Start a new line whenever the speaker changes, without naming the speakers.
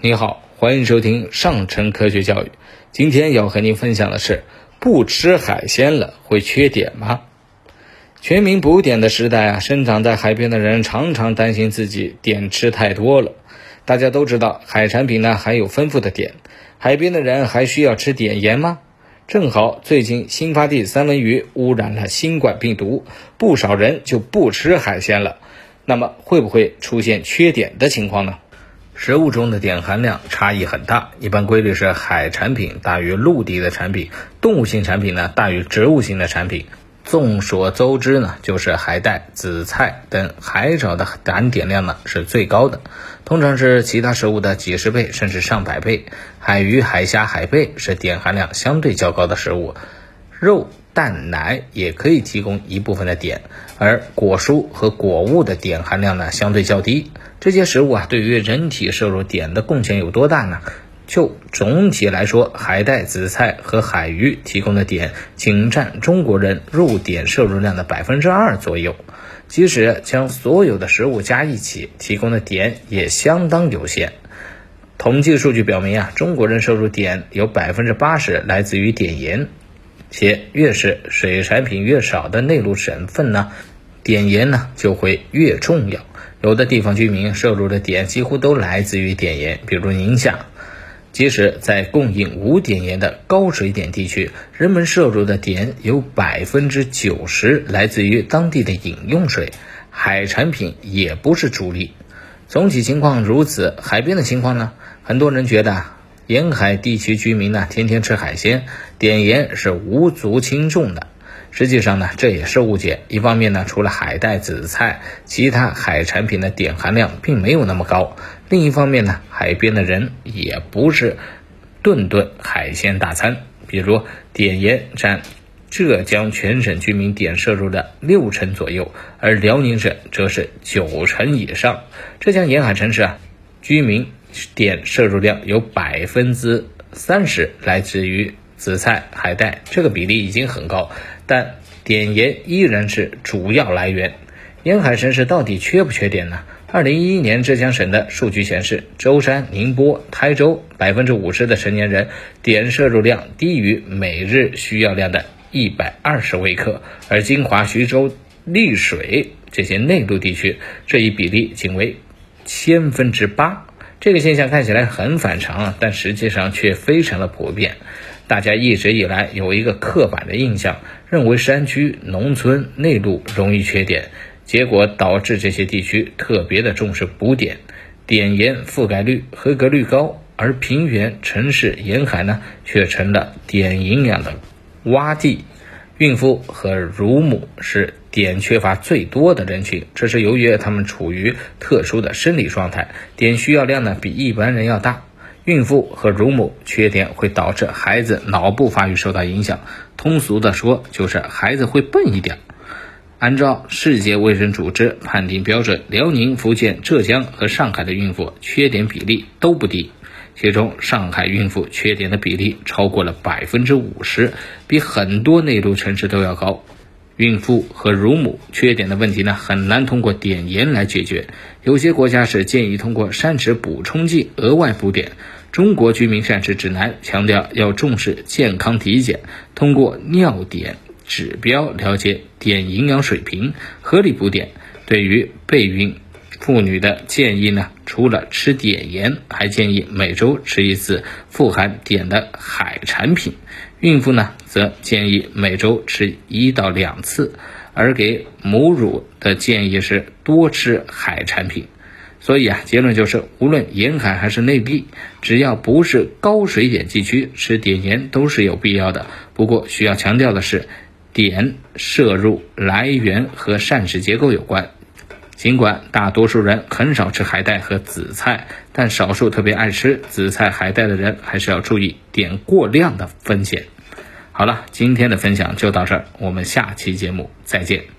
你好，欢迎收听上城科学教育。今天要和您分享的是，不吃海鲜了会缺碘吗？全民补碘的时代啊，生长在海边的人常常担心自己碘吃太多了。大家都知道，海产品呢含有丰富的碘，海边的人还需要吃碘盐吗？正好最近新发地三文鱼污染了新冠病毒，不少人就不吃海鲜了。那么会不会出现缺碘的情况呢？食物中的碘含量差异很大，一般规律是海产品大于陆地的产品，动物性产品呢大于植物性的产品。众所周知呢，就是海带、紫菜等海藻的含碘量呢是最高的，通常是其他食物的几十倍甚至上百倍。海鱼、海虾、海贝是碘含量相对较高的食物，肉、蛋、奶也可以提供一部分的碘，而果蔬和果物的碘含量呢相对较低。这些食物啊，对于人体摄入碘的贡献有多大呢？就总体来说，海带、紫菜和海鱼提供的碘仅占中国人入碘摄入量的百分之二左右。即使将所有的食物加一起，提供的碘也相当有限。统计数据表明啊，中国人摄入碘有百分之八十来自于碘盐，且越是水产品越少的内陆省份呢，碘盐呢就会越重要。有的地方居民摄入的碘几乎都来自于碘盐，比如宁夏。即使在供应无碘盐的高水碘地区，人们摄入的碘有百分之九十来自于当地的饮用水，海产品也不是主力。总体情况如此，海边的情况呢？很多人觉得沿海地区居民呢天天吃海鲜，碘盐是无足轻重的。实际上呢，这也是误解。一方面呢，除了海带、紫菜，其他海产品的碘含量并没有那么高；另一方面呢，海边的人也不是顿顿海鲜大餐。比如，碘盐占浙江全省居民碘摄入的六成左右，而辽宁省则是九成以上。浙江沿海城市啊，居民碘摄入量有百分之三十来自于紫菜、海带，这个比例已经很高。但碘盐依然是主要来源。沿海城市到底缺不缺碘呢？二零一一年浙江省的数据显示，舟山、宁波、台州百分之五十的成年人碘摄入量低于每日需要量的一百二十微克，而金华、徐州、丽水这些内陆地区，这一比例仅为千分之八。这个现象看起来很反常啊，但实际上却非常的普遍。大家一直以来有一个刻板的印象，认为山区、农村、内陆容易缺碘，结果导致这些地区特别的重视补碘，碘盐覆盖率、合格率高，而平原、城市、沿海呢，却成了碘营养的洼地。孕妇和乳母是碘缺乏最多的人群，这是由于他们处于特殊的生理状态，碘需要量呢比一般人要大。孕妇和乳母缺碘会导致孩子脑部发育受到影响，通俗的说就是孩子会笨一点。按照世界卫生组织判定标准，辽宁、福建、浙江和上海的孕妇缺碘比例都不低，其中上海孕妇缺碘的比例超过了百分之五十，比很多内陆城市都要高。孕妇和乳母缺碘的问题呢，很难通过碘盐来解决，有些国家是建议通过膳食补充剂额外补碘。中国居民膳食指南强调要重视健康体检，通过尿碘指标了解碘营养水平，合理补碘。对于备孕妇女的建议呢，除了吃碘盐，还建议每周吃一次富含碘的海产品。孕妇呢，则建议每周吃一到两次，而给母乳的建议是多吃海产品。所以啊，结论就是，无论沿海还是内地，只要不是高水碘地区，吃碘盐都是有必要的。不过需要强调的是，碘摄入来源和膳食结构有关。尽管大多数人很少吃海带和紫菜，但少数特别爱吃紫菜、海带的人，还是要注意碘过量的风险。好了，今天的分享就到这儿，我们下期节目再见。